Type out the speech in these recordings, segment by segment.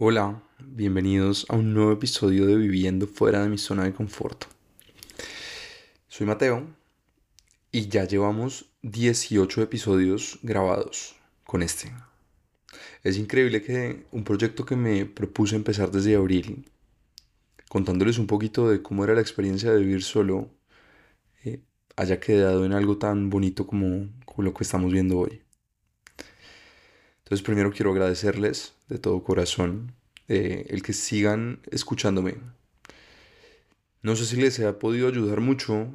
Hola, bienvenidos a un nuevo episodio de Viviendo fuera de mi zona de confort. Soy Mateo y ya llevamos 18 episodios grabados con este. Es increíble que un proyecto que me propuse empezar desde abril, contándoles un poquito de cómo era la experiencia de vivir solo, eh, haya quedado en algo tan bonito como, como lo que estamos viendo hoy. Entonces primero quiero agradecerles de todo corazón eh, el que sigan escuchándome. No sé si les ha podido ayudar mucho.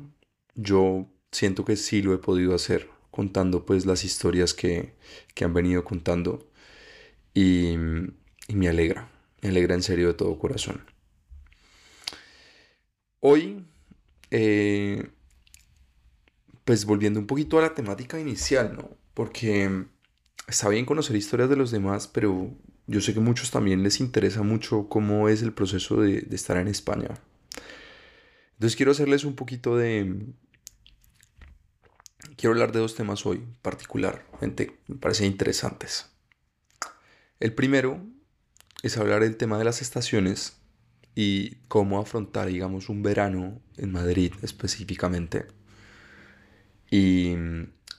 Yo siento que sí lo he podido hacer, contando pues las historias que, que han venido contando. Y, y me alegra, me alegra en serio de todo corazón. Hoy, eh, pues volviendo un poquito a la temática inicial, ¿no? Porque está bien conocer historias de los demás, pero yo sé que muchos también les interesa mucho cómo es el proceso de, estar en España. Entonces quiero hacerles un poquito de... Quiero hablar de dos temas hoy, particularmente, me parecen interesantes. El primero es hablar del tema de las estaciones y cómo afrontar, digamos, un verano en Madrid específicamente. Y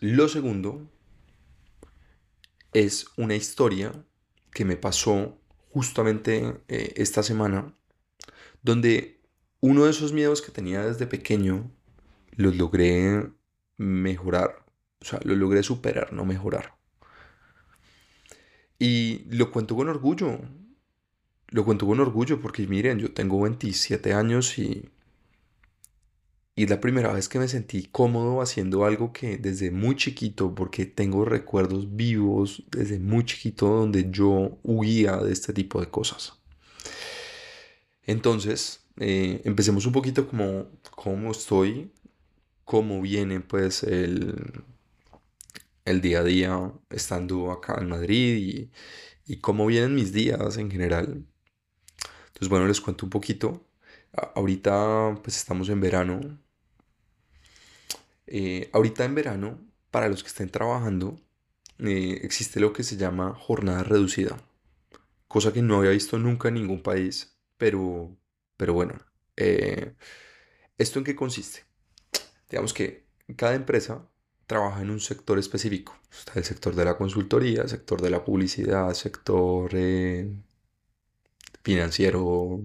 lo segundo es una historia que me pasó justamente eh, esta semana, donde uno de esos miedos que tenía desde pequeño los logré mejorar, o sea, lo logré superar, no mejorar. Y lo cuento con orgullo, lo cuento con orgullo porque miren, yo tengo 27 años y y es la primera vez que me sentí cómodo haciendo algo que desde muy chiquito, porque tengo recuerdos vivos desde muy chiquito donde yo huía de este tipo de cosas. Entonces, eh, empecemos un poquito como cómo estoy, cómo viene pues el, el día a día estando acá en Madrid y, y cómo vienen mis días en general. Entonces, bueno, les cuento un poquito. Ahorita pues estamos en verano, eh, ahorita en verano, para los que estén trabajando, eh, existe lo que se llama jornada reducida, cosa que no había visto nunca en ningún país, pero, pero bueno, eh, ¿esto en qué consiste? Digamos que cada empresa trabaja en un sector específico. El sector de la consultoría, sector de la publicidad, sector financiero,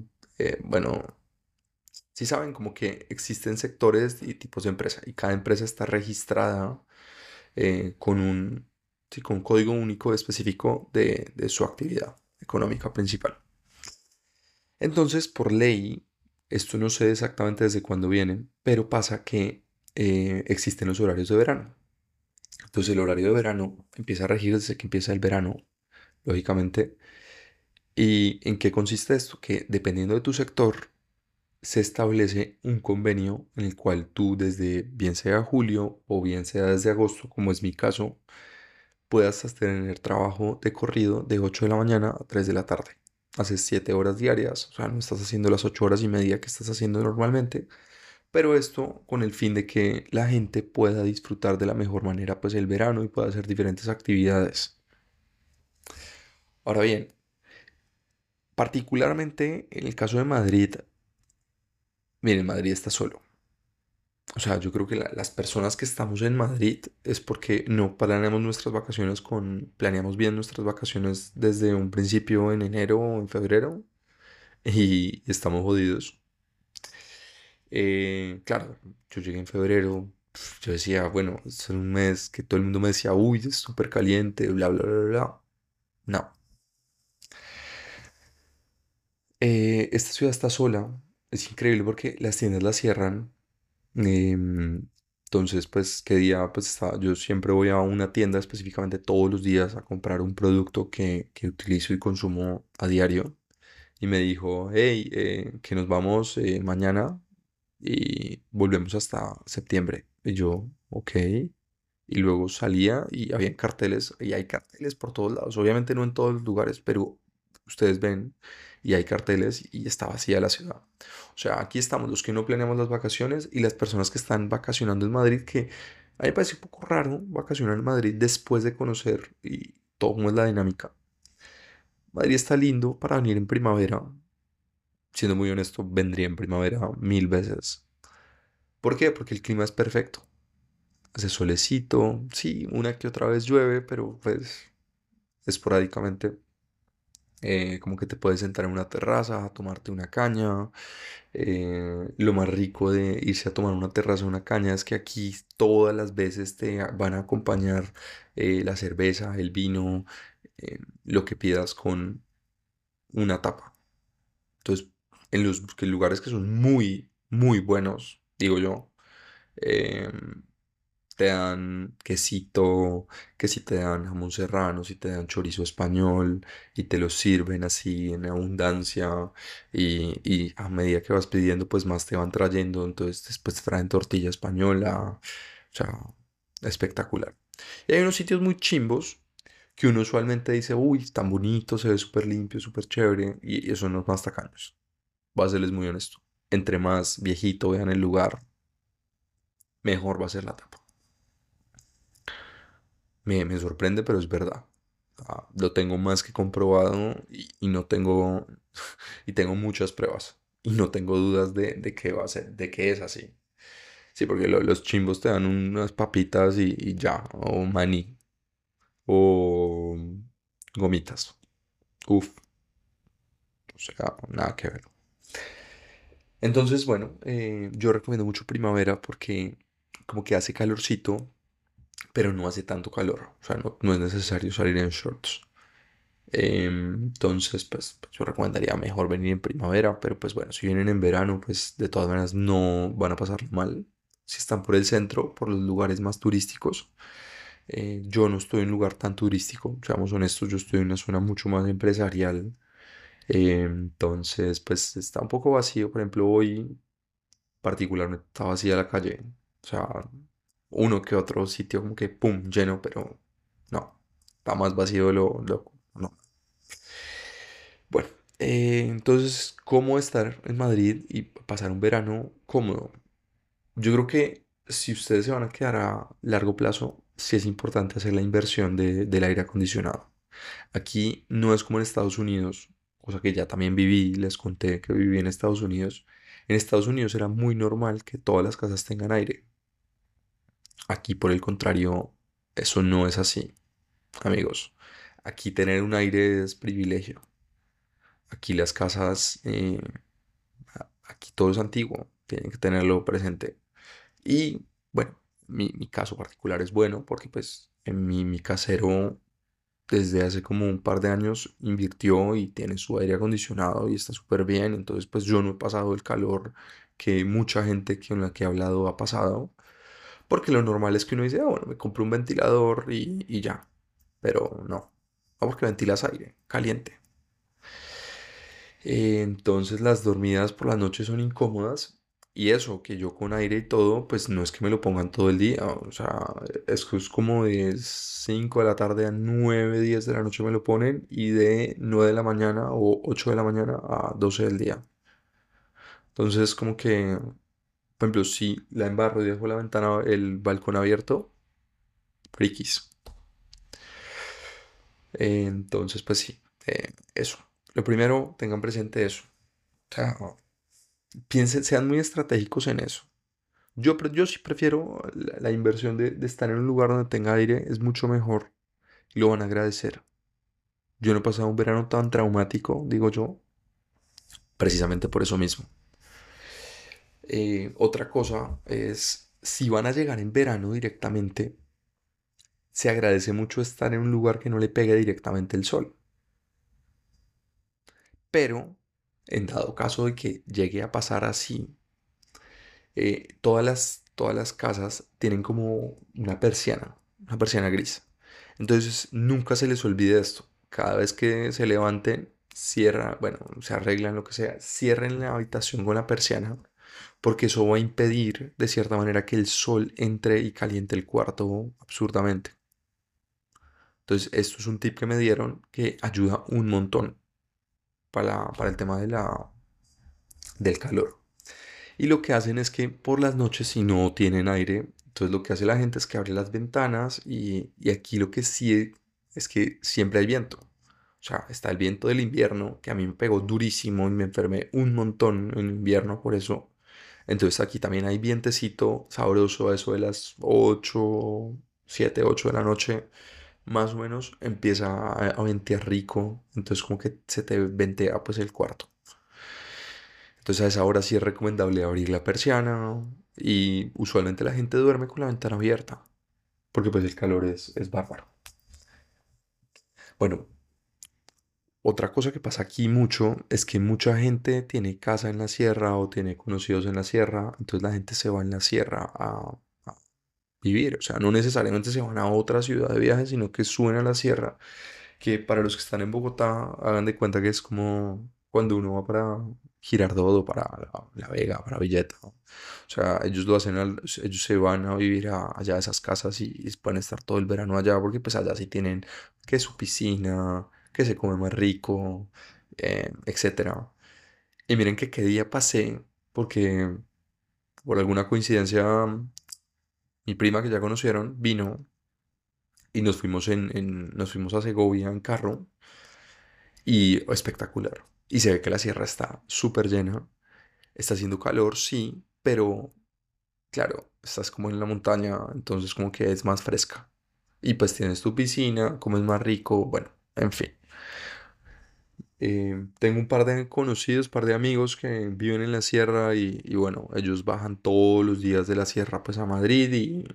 bueno, si saben, como que existen sectores y tipos de empresa y cada empresa está registrada eh, con, un, con un código único específico de, su actividad económica principal. Entonces, por ley, esto no sé exactamente desde cuándo vienen, pero pasa que eh, existen los horarios de verano. Entonces el horario de verano empieza a regir desde que empieza el verano, lógicamente. ¿Y en qué consiste esto? Que dependiendo de tu sector, se establece un convenio en el cual tú desde bien sea julio o bien sea desde agosto, como es mi caso, puedas tener trabajo de corrido de 8 de la mañana a 3 de la tarde. Haces 7 horas diarias, o sea, no estás haciendo las 8 horas y media que estás haciendo normalmente, pero esto con el fin de que la gente pueda disfrutar de la mejor manera pues el verano y pueda hacer diferentes actividades. Ahora bien, particularmente en el caso de Madrid, Miren, Madrid está solo. O sea, yo creo que las personas que estamos en Madrid es porque no planeamos nuestras vacaciones con, planeamos bien nuestras vacaciones desde un principio en enero o en febrero y estamos jodidos. Eh, claro, yo llegué en febrero, yo decía, bueno, es un mes que todo el mundo me decía, uy, es súper caliente, bla, bla, bla, bla. No. Eh, esta ciudad está sola, es increíble porque las tiendas las cierran. Em, entonces, pues, ¿qué día? Pues estaba, yo siempre voy a una tienda específicamente todos los días a comprar un producto que, que utilizo y consumo a diario. Y me dijo, hey, eh, que nos vamos eh, mañana y volvemos hasta septiembre. Y yo, ok. Y luego salía y había carteles, y hay carteles por todos lados. Obviamente no en todos los lugares, pero ustedes ven y hay carteles y está vacía la ciudad. O sea, aquí estamos los que no planeamos las vacaciones y las personas que están vacacionando en Madrid, que a mí me parece un poco raro vacacionar en Madrid después de conocer y todo cómo es la dinámica. Madrid está lindo para venir en primavera. Siendo muy honesto, vendría en primavera mil veces. ¿Por qué? Porque el clima es perfecto. Hace solecito, sí, una que otra vez llueve, pero pues esporádicamente eh, como que te puedes sentar en una terraza tomarte una caña. Eh, lo más rico de irse a tomar una terraza, una caña, es que aquí todas las veces te van a acompañar eh, la cerveza, el vino, lo que pidas con una tapa. Entonces, en los lugares que son muy, muy buenos, digo yo, em, te dan quesito, que si te dan jamón serrano, si te dan chorizo español y te lo sirven así en abundancia y, a medida que vas pidiendo pues más te van trayendo, entonces después te traen tortilla española, o sea, espectacular. Y hay unos sitios muy chimbos que uno usualmente dice, uy, tan bonito, se ve súper limpio, súper chévere, y eso no es más tacaños. Voy a serles muy honesto. Entre más viejito vean el lugar, mejor va a ser la tapa. Me, me sorprende, pero es verdad. lo tengo más que comprobado y, no tengo, y tengo muchas pruebas. Y no tengo dudas de, de que va a ser, de que es así. Sí, porque los chimbos te dan unas papitas y, y ya, o maní, o gomitas. Uf. O sea, nada que ver. Entonces, bueno, eh, yo recomiendo mucho primavera porque como que hace calorcito, pero no hace tanto calor. O sea, no, es necesario salir en shorts. Entonces, pues, pues, yo recomendaría mejor venir en primavera, pero pues bueno, si vienen en verano, pues de todas maneras no van a pasar mal. Si están por el centro, por los lugares más turísticos. Eh, yo no estoy en un lugar tan turístico, seamos honestos, yo estoy en una zona mucho más empresarial. Entonces, pues está un poco vacío. Por ejemplo, hoy particularmente está vacía la calle. O sea, uno que otro sitio como que pum, lleno, pero no, está más vacío lo, lo no. Bueno, eh, entonces, ¿cómo estar en Madrid y pasar un verano cómodo? Yo creo que si ustedes se van a quedar a largo plazo, sí es importante hacer la inversión del aire acondicionado. Aquí no es como en Estados Unidos, cosa que ya también viví, les conté que viví en Estados Unidos. En Estados Unidos era muy normal que todas las casas tengan aire. Aquí, por el contrario, eso no es así, amigos. Aquí tener un aire es privilegio. Aquí las casas, eh, aquí todo es antiguo, tienen que tenerlo presente. Y bueno, mi, caso particular es bueno porque pues en mi, mi casero desde hace como un par de años invirtió y tiene su aire acondicionado y está súper bien. Entonces, pues yo no he pasado el calor que mucha gente con la que he hablado ha pasado. Porque lo normal es que uno dice, ah, bueno, me compro un ventilador y, y ya. Pero no. No porque ventilas aire caliente. Entonces las dormidas por las noches son incómodas y eso, que yo con aire y todo, pues no es que me lo pongan todo el día. O sea, es es como de 5 de la tarde a 9, 10 de la noche me lo ponen y de 9 de la mañana o 8 de la mañana a 12 del día. Entonces, como que, por ejemplo, si la embarro y dejo la ventana, el balcón abierto, frikis. entonces, pues sí, eh, eso. Lo primero, tengan presente eso. O sea, piensen, sean muy estratégicos en eso. Yo, yo sí prefiero la, inversión de, estar en un lugar donde tenga aire, es mucho mejor y lo van a agradecer. Yo no he pasado un verano tan traumático, digo yo, precisamente por eso mismo. Eh, otra cosa es, si van a llegar en verano directamente, se agradece mucho estar en un lugar que no le pegue directamente el sol. Pero en dado caso de que llegue a pasar así, eh, todas, las, todas las casas tienen como una persiana, una persiana gris. Entonces nunca se les olvide esto. Cada vez que se levanten, cierra, bueno, se arreglan lo que sea, cierren la habitación con la persiana, porque eso va a impedir de cierta manera que el sol entre y caliente el cuarto absurdamente. Entonces, esto es un tip que me dieron que ayuda un montón para, el tema de la, del calor. Y lo que hacen es que por las noches si no tienen aire, entonces lo que hace la gente es que abre las ventanas y, aquí lo que sí es que siempre hay viento. O sea, está el viento del invierno, que a mí me pegó durísimo y me enfermé un montón en invierno por eso. Entonces aquí también hay vientecito sabroso, eso de las 8, 7, 8 de la noche, más o menos, empieza a, ventear rico. Entonces como que se te ventea pues el cuarto. Entonces a esa hora sí es recomendable abrir la persiana y usualmente la gente duerme con la ventana abierta porque pues el calor es, es bárbaro. Bueno, otra cosa que pasa aquí mucho es que mucha gente tiene casa en la sierra o tiene conocidos en la sierra, entonces la gente se va en la sierra a, vivir, o sea, no necesariamente se van a otra ciudad de viaje, sino que suben a la sierra, que para los que están en Bogotá, hagan de cuenta que es como cuando uno va para Girardot o para La, Vega, para Villeta. O sea, ellos lo hacen, ellos se van a vivir allá a esas casas y, y pueden estar todo el verano allá porque pues allá sí tienen que su piscina, que se come más rico, eh, etcétera. Y miren que qué día pasé porque por alguna coincidencia mi prima que ya conocieron vino y nos fuimos en, en- nos fuimos a Segovia en carro y espectacular. Y se ve que la sierra está súper llena. Está haciendo calor, sí, pero claro, estás como en la montaña, entonces como que es más fresca. Y pues tienes tu piscina, comes más rico, bueno, en fin. Eh, tengo un par de conocidos, par de amigos que viven en la sierra y, y bueno, ellos bajan todos los días de la sierra pues a Madrid y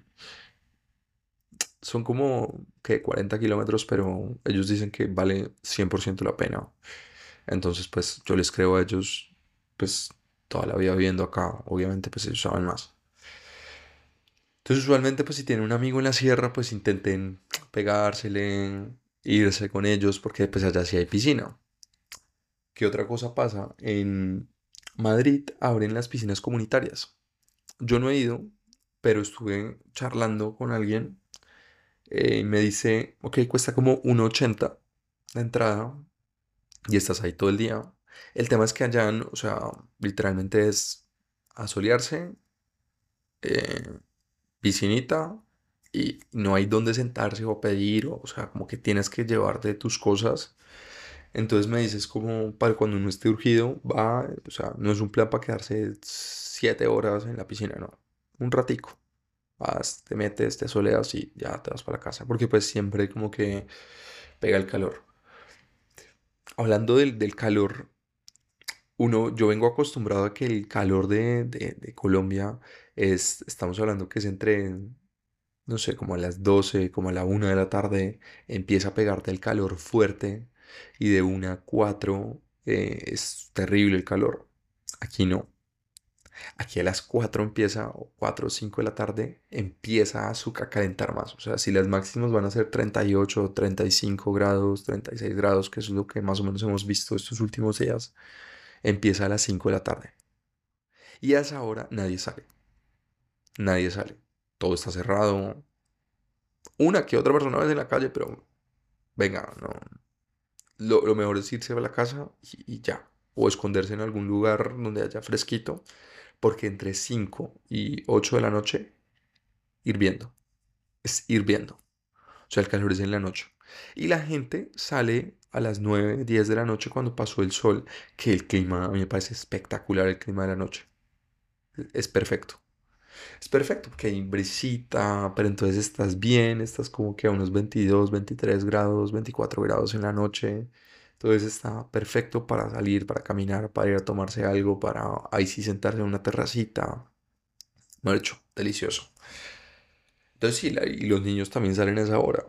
son como que 40 kilómetros, pero ellos dicen que vale 100% la pena. Entonces pues yo les creo a ellos pues toda la vida viviendo acá, obviamente pues ellos saben más. Entonces usualmente pues si tienen un amigo en la sierra pues intenten pegársele, irse con ellos porque pues allá sí hay piscina. ¿Qué otra cosa pasa? En Madrid abren las piscinas comunitarias. Yo no he ido, pero estuve charlando con alguien eh, y me dice, ok, cuesta como 1.80 la entrada y estás ahí todo el día. El tema es que allá, o sea, literalmente es asolearse, eh, piscinita y no hay dónde sentarse o pedir, o, o sea, como que tienes que llevarte tus cosas. Entonces me dices como para cuando uno esté urgido, va, o sea, no es un plan para quedarse siete horas en la piscina, no, un ratico. Vas, te metes, te soleas y ya te vas para casa, porque pues siempre como que pega el calor. Hablando del, del calor, uno, yo vengo acostumbrado a que el calor de, de- Colombia es, estamos hablando que es entre, no sé, como a las 12 como a la una de la tarde, empieza a pegarte el calor fuerte y de una a 4 eh, es terrible el calor. Aquí no. Aquí a las 4 empieza, o 4 o 5 de la tarde, empieza a, calentar más. O sea, si las máximas van a ser 38, 35 grados, 36 grados, que es lo que más o menos hemos visto estos últimos días, empieza a las 5 de la tarde. Y a esa hora nadie sale. Nadie sale. Todo está cerrado. Una que otra persona ves en la calle, pero venga, no. Lo, lo mejor es irse a la casa y, y ya. O esconderse en algún lugar donde haya fresquito. Porque entre 5 y 8 de la noche, hirviendo. Es hirviendo. O sea, el calor es en la noche. Y la gente sale a las 9 10 de la noche cuando pasó el sol, que el clima, a mí me parece espectacular el clima de la noche. Es perfecto. Es perfecto porque hay brisita, pero entonces estás bien, estás como que a unos 22 23 grados, 24 grados en la noche. Entonces está perfecto para salir, para caminar, para ir a tomarse algo, para ahí sí sentarse en una terracita. Mejor dicho, delicioso. Entonces sí, y los niños también salen a esa hora.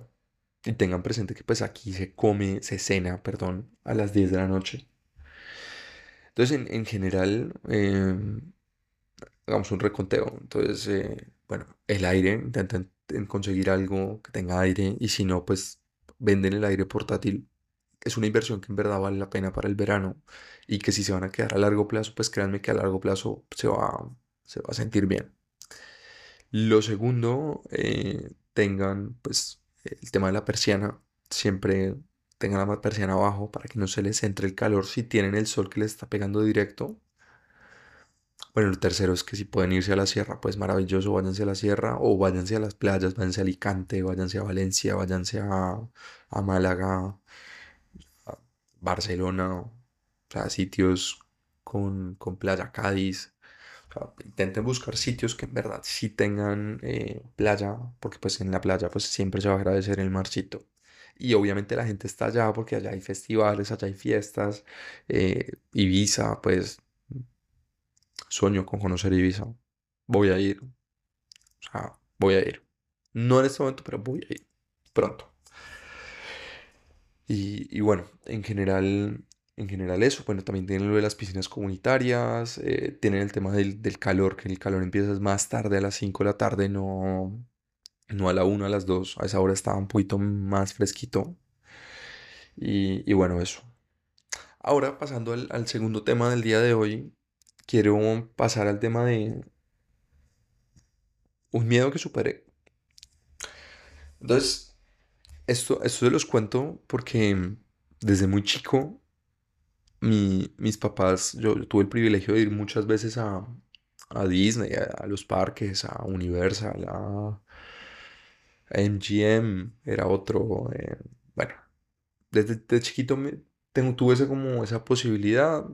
Y tengan presente que pues aquí se come, se cena, perdón, a las 10 de la noche. Entonces en, en general, em, hagamos un reconteo. Entonces, eh, bueno, el aire, intenten en conseguir algo que tenga aire y si no, pues venden el aire portátil. Es una inversión que en verdad vale la pena para el verano y que si se van a quedar a largo plazo, pues créanme que a largo plazo se va, se va a sentir bien. Lo segundo, eh, tengan pues el tema de la persiana. Siempre tengan la persiana abajo para que no se les entre el calor si tienen el sol que les está pegando directo. Bueno, el tercero es que si pueden irse a la sierra, pues maravilloso, váyanse a la sierra o váyanse a las playas, váyanse a Alicante, váyanse a Valencia, váyanse a, a Málaga, Barcelona, o sea, sitios con, con playa Cádiz. Intenten buscar sitios que en verdad sí tengan eh, playa, porque pues en la playa pues siempre se va a agradecer el marchito. Y obviamente la gente está allá porque allá hay festivales, allá hay fiestas. eh, Ibiza, pues sueño con conocer Ibiza. Voy a ir. O sea, voy a ir. No en este momento, pero voy a ir pronto. Y, y bueno, en general, en general eso. Bueno, también tienen lo de las piscinas comunitarias, eh, tienen el tema del, del calor, que el calor empieza más tarde, a las 5 de la tarde, no, no a la una a las dos A esa hora estaba un poquito más fresquito. Y, y bueno, eso. Ahora, pasando al, al segundo tema del día de hoy, quiero pasar al tema de un miedo que superé. Entonces, esto, esto se los cuento porque desde muy chico mi- mis papás, yo, tuve el privilegio de ir muchas veces a, a Disney, a, los parques, a Universal, a, MGM, era otro. eh, bueno, desde, chiquito me, tengo, tuve ese, como esa posibilidad,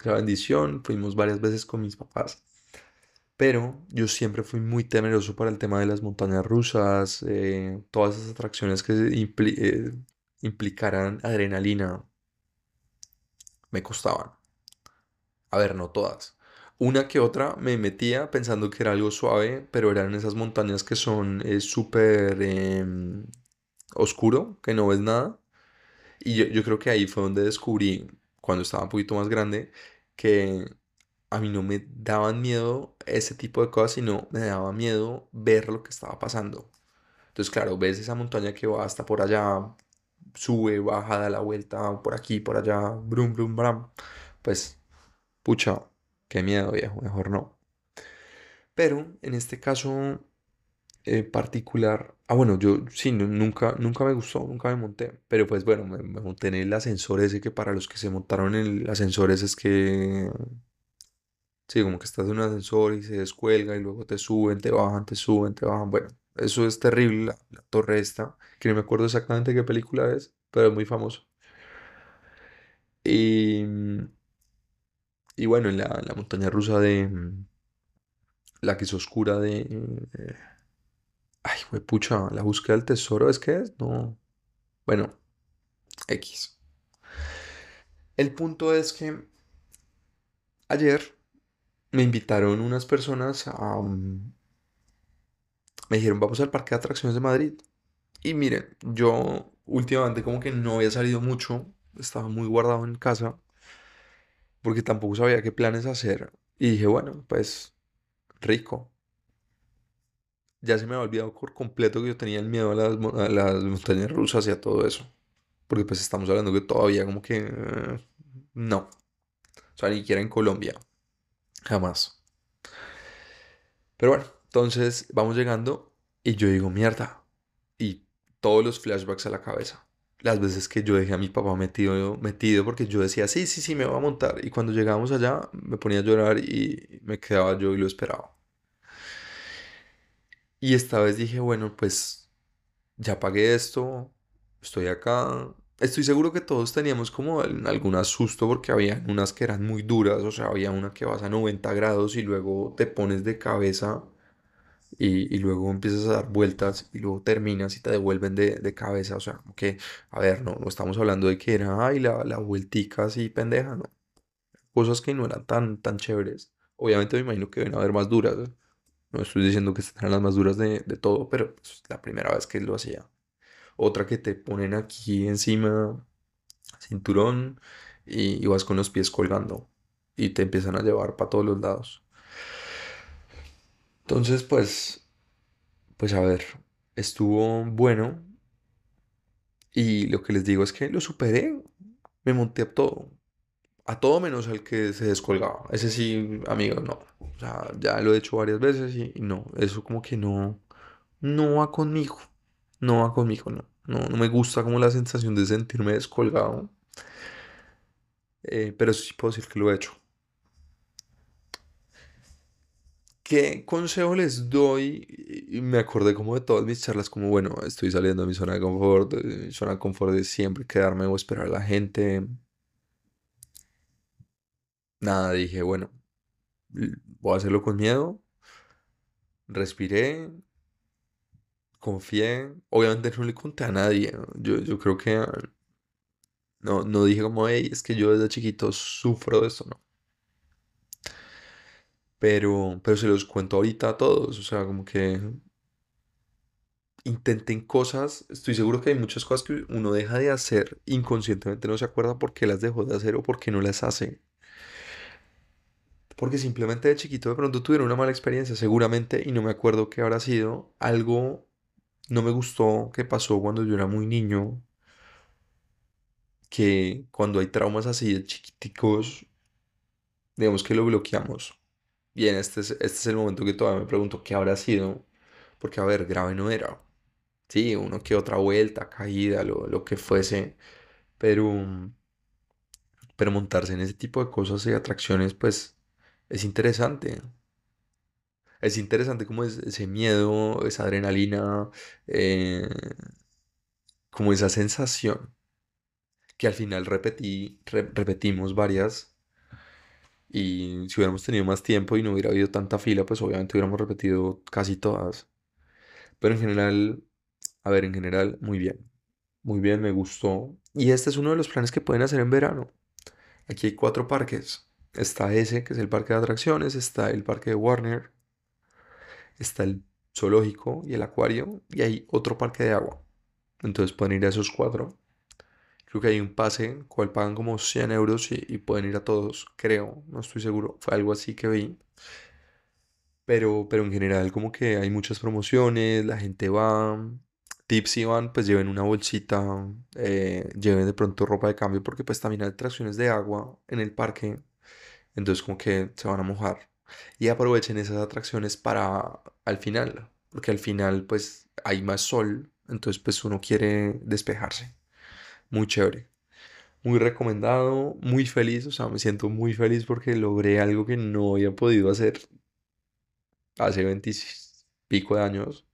esa bendición, fuimos varias veces con mis papás. Pero yo siempre fui muy temeroso para el tema de las montañas rusas, eh, todas esas atracciones que eh, implicaran adrenalina, me costaban. A ver, no todas. Una que otra me metía pensando que era algo suave, pero eran esas montañas que son eh, súper em, oscuro, que no ves nada. Y yo, yo creo que ahí fue donde descubrí, cuando estaba un poquito más grande, que a mí no me daban miedo ese tipo de cosas, sino me daba miedo ver lo que estaba pasando. Entonces, claro, ves esa montaña que va hasta por allá, sube, baja, da la vuelta, por aquí, por allá, brum, brum, bram. Pues, pucha, qué miedo, viejo, mejor no. Pero en este caso eh, particular, ah, bueno, yo sí, nu- nunca, nunca me gustó, nunca me monté. Pero pues bueno, me, me monté en el ascensor ese que para los que se montaron en el ascensor es que Sí, como que estás en un ascensor y se descuelga y luego te suben, te bajan, te suben, te bajan. Bueno, eso es terrible, la, torre esta, que no me acuerdo exactamente qué película es, pero es muy famoso. Y, y bueno, en la, la montaña rusa de mm, la que es oscura de... eh, ay, pucha, la búsqueda del tesoro, ¿es que es? No. Bueno, X. El punto es que ayer me invitaron unas personas a... mm, Me dijeron, vamos al Parque de Atracciones de Madrid. Y miren, yo últimamente como que no había salido mucho, estaba muy guardado en casa, porque tampoco sabía qué planes hacer. Y dije, bueno, pues rico. Ya se me había olvidado por completo que yo tenía el miedo a las, a las montañas rusas y a todo eso. Porque pues estamos hablando que todavía como que... eh, no. O sea, ni siquiera en Colombia. Jamás. Pero bueno, entonces vamos llegando y yo digo, mierda. Y todos los flashbacks a la cabeza. Las veces que yo dejé a mi papá metido, metido porque yo decía, sí, sí, sí, me voy a montar. Y cuando llegábamos allá, me ponía a llorar y me quedaba yo y lo esperaba. Y esta vez dije, bueno, pues ya pagué esto, estoy acá. Estoy seguro que todos teníamos como al- algún asusto porque había unas que eran muy duras, o sea, había una que vas a 90 grados y luego te pones de cabeza y, y luego empiezas a dar vueltas y luego terminas y te devuelven de, de cabeza. O sea, que, a ver, no, no estamos hablando de que era, ay, la, la vueltica así pendeja, no. Cosas que no eran tan, tan chéveres. Obviamente me imagino que deben haber más duras. ¿eh? No estoy diciendo que estas eran las más duras de, de todo, pero es la primera vez que lo hacía. Otra que te ponen aquí encima, cinturón, y, y vas con los pies colgando y te empiezan a llevar para todos los lados. Entonces, pues, pues a ver, estuvo bueno y lo que les digo es que lo superé. Me monté a todo, a todo menos al que se descolgaba. Ese sí, amigo, no. O sea, ya lo he hecho varias veces y, no, eso como que no, no va conmigo. No va conmigo, no. No, no me gusta como la sensación de sentirme descolgado, eh, pero sí puedo decir que lo he hecho. ¿Qué consejo les doy? Me acordé como de todas mis charlas, como bueno, estoy saliendo de mi zona de confort, mi zona de confort es siempre quedarme o esperar a la gente. Nada, dije, bueno, voy a hacerlo con miedo. Respiré, confié. Obviamente no le conté a nadie. Yo, yo creo que no, no dije como, hey, es que yo desde chiquito sufro de esto, no. Pero, pero se los cuento ahorita a todos. O sea, como que intenten cosas. Estoy seguro que hay muchas cosas que uno deja de hacer inconscientemente, no se acuerda por qué las dejó de hacer o por qué no las hace. Porque simplemente de chiquito de pronto tuvieron una mala experiencia, seguramente, y no me acuerdo qué habrá sido. Algo no me gustó que pasó cuando yo era muy niño. Que cuando hay traumas así de chiquiticos, digamos que lo bloqueamos. Bien, este es, este es el momento que todavía me pregunto qué habrá sido. Porque, a ver, grave no era. Sí, uno que otra vuelta, caída, lo, lo que fuese. Pero, pero montarse en ese tipo de cosas y atracciones, pues es interesante. Es interesante como es ese miedo, esa adrenalina, eh, como esa sensación que al final repetí, re- repetimos varias y si hubiéramos tenido más tiempo y no hubiera habido tanta fila, pues obviamente hubiéramos repetido casi todas. Pero en general, a ver, en general, muy bien. Muy bien, me gustó. Y este es uno de los planes que pueden hacer en verano. Aquí hay cuatro parques. Está ese, que es el parque de atracciones, está el parque de Warner, está el zoológico y el acuario, y hay otro parque de agua. Entonces pueden ir a esos cuatro. Creo que hay un pase, cual pagan como 100 euros y, pueden ir a todos, creo, no estoy seguro. Fue algo así que vi. Pero, pero en general como que hay muchas promociones, la gente va, tips si van, pues lleven una bolsita, eh, lleven de pronto ropa de cambio porque pues también hay atracciones de agua en el parque, entonces como que se van a mojar. Y aprovechen esas atracciones para al final, porque al final pues hay más sol, entonces pues uno quiere despejarse. Muy chévere. Muy recomendado, muy feliz, o sea, me siento muy feliz porque logré algo que no había podido hacer hace 20 pico de años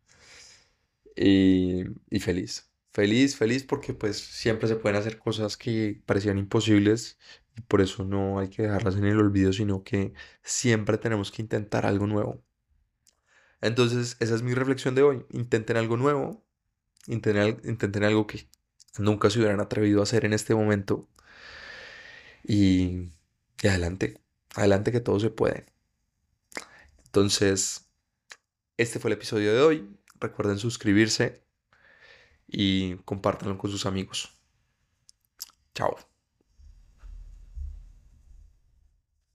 y, y feliz. Feliz, feliz porque pues siempre se pueden hacer cosas que parecían imposibles por eso no hay que dejarlas en el olvido, sino que siempre tenemos que intentar algo nuevo. Entonces, esa es mi reflexión de hoy. Intenten algo nuevo, intenten, intenten algo que nunca se hubieran atrevido a hacer en este momento y, y adelante, adelante que todo se puede. Entonces, este fue el episodio de hoy. Recuerden suscribirse y compártanlo con sus amigos. Chao.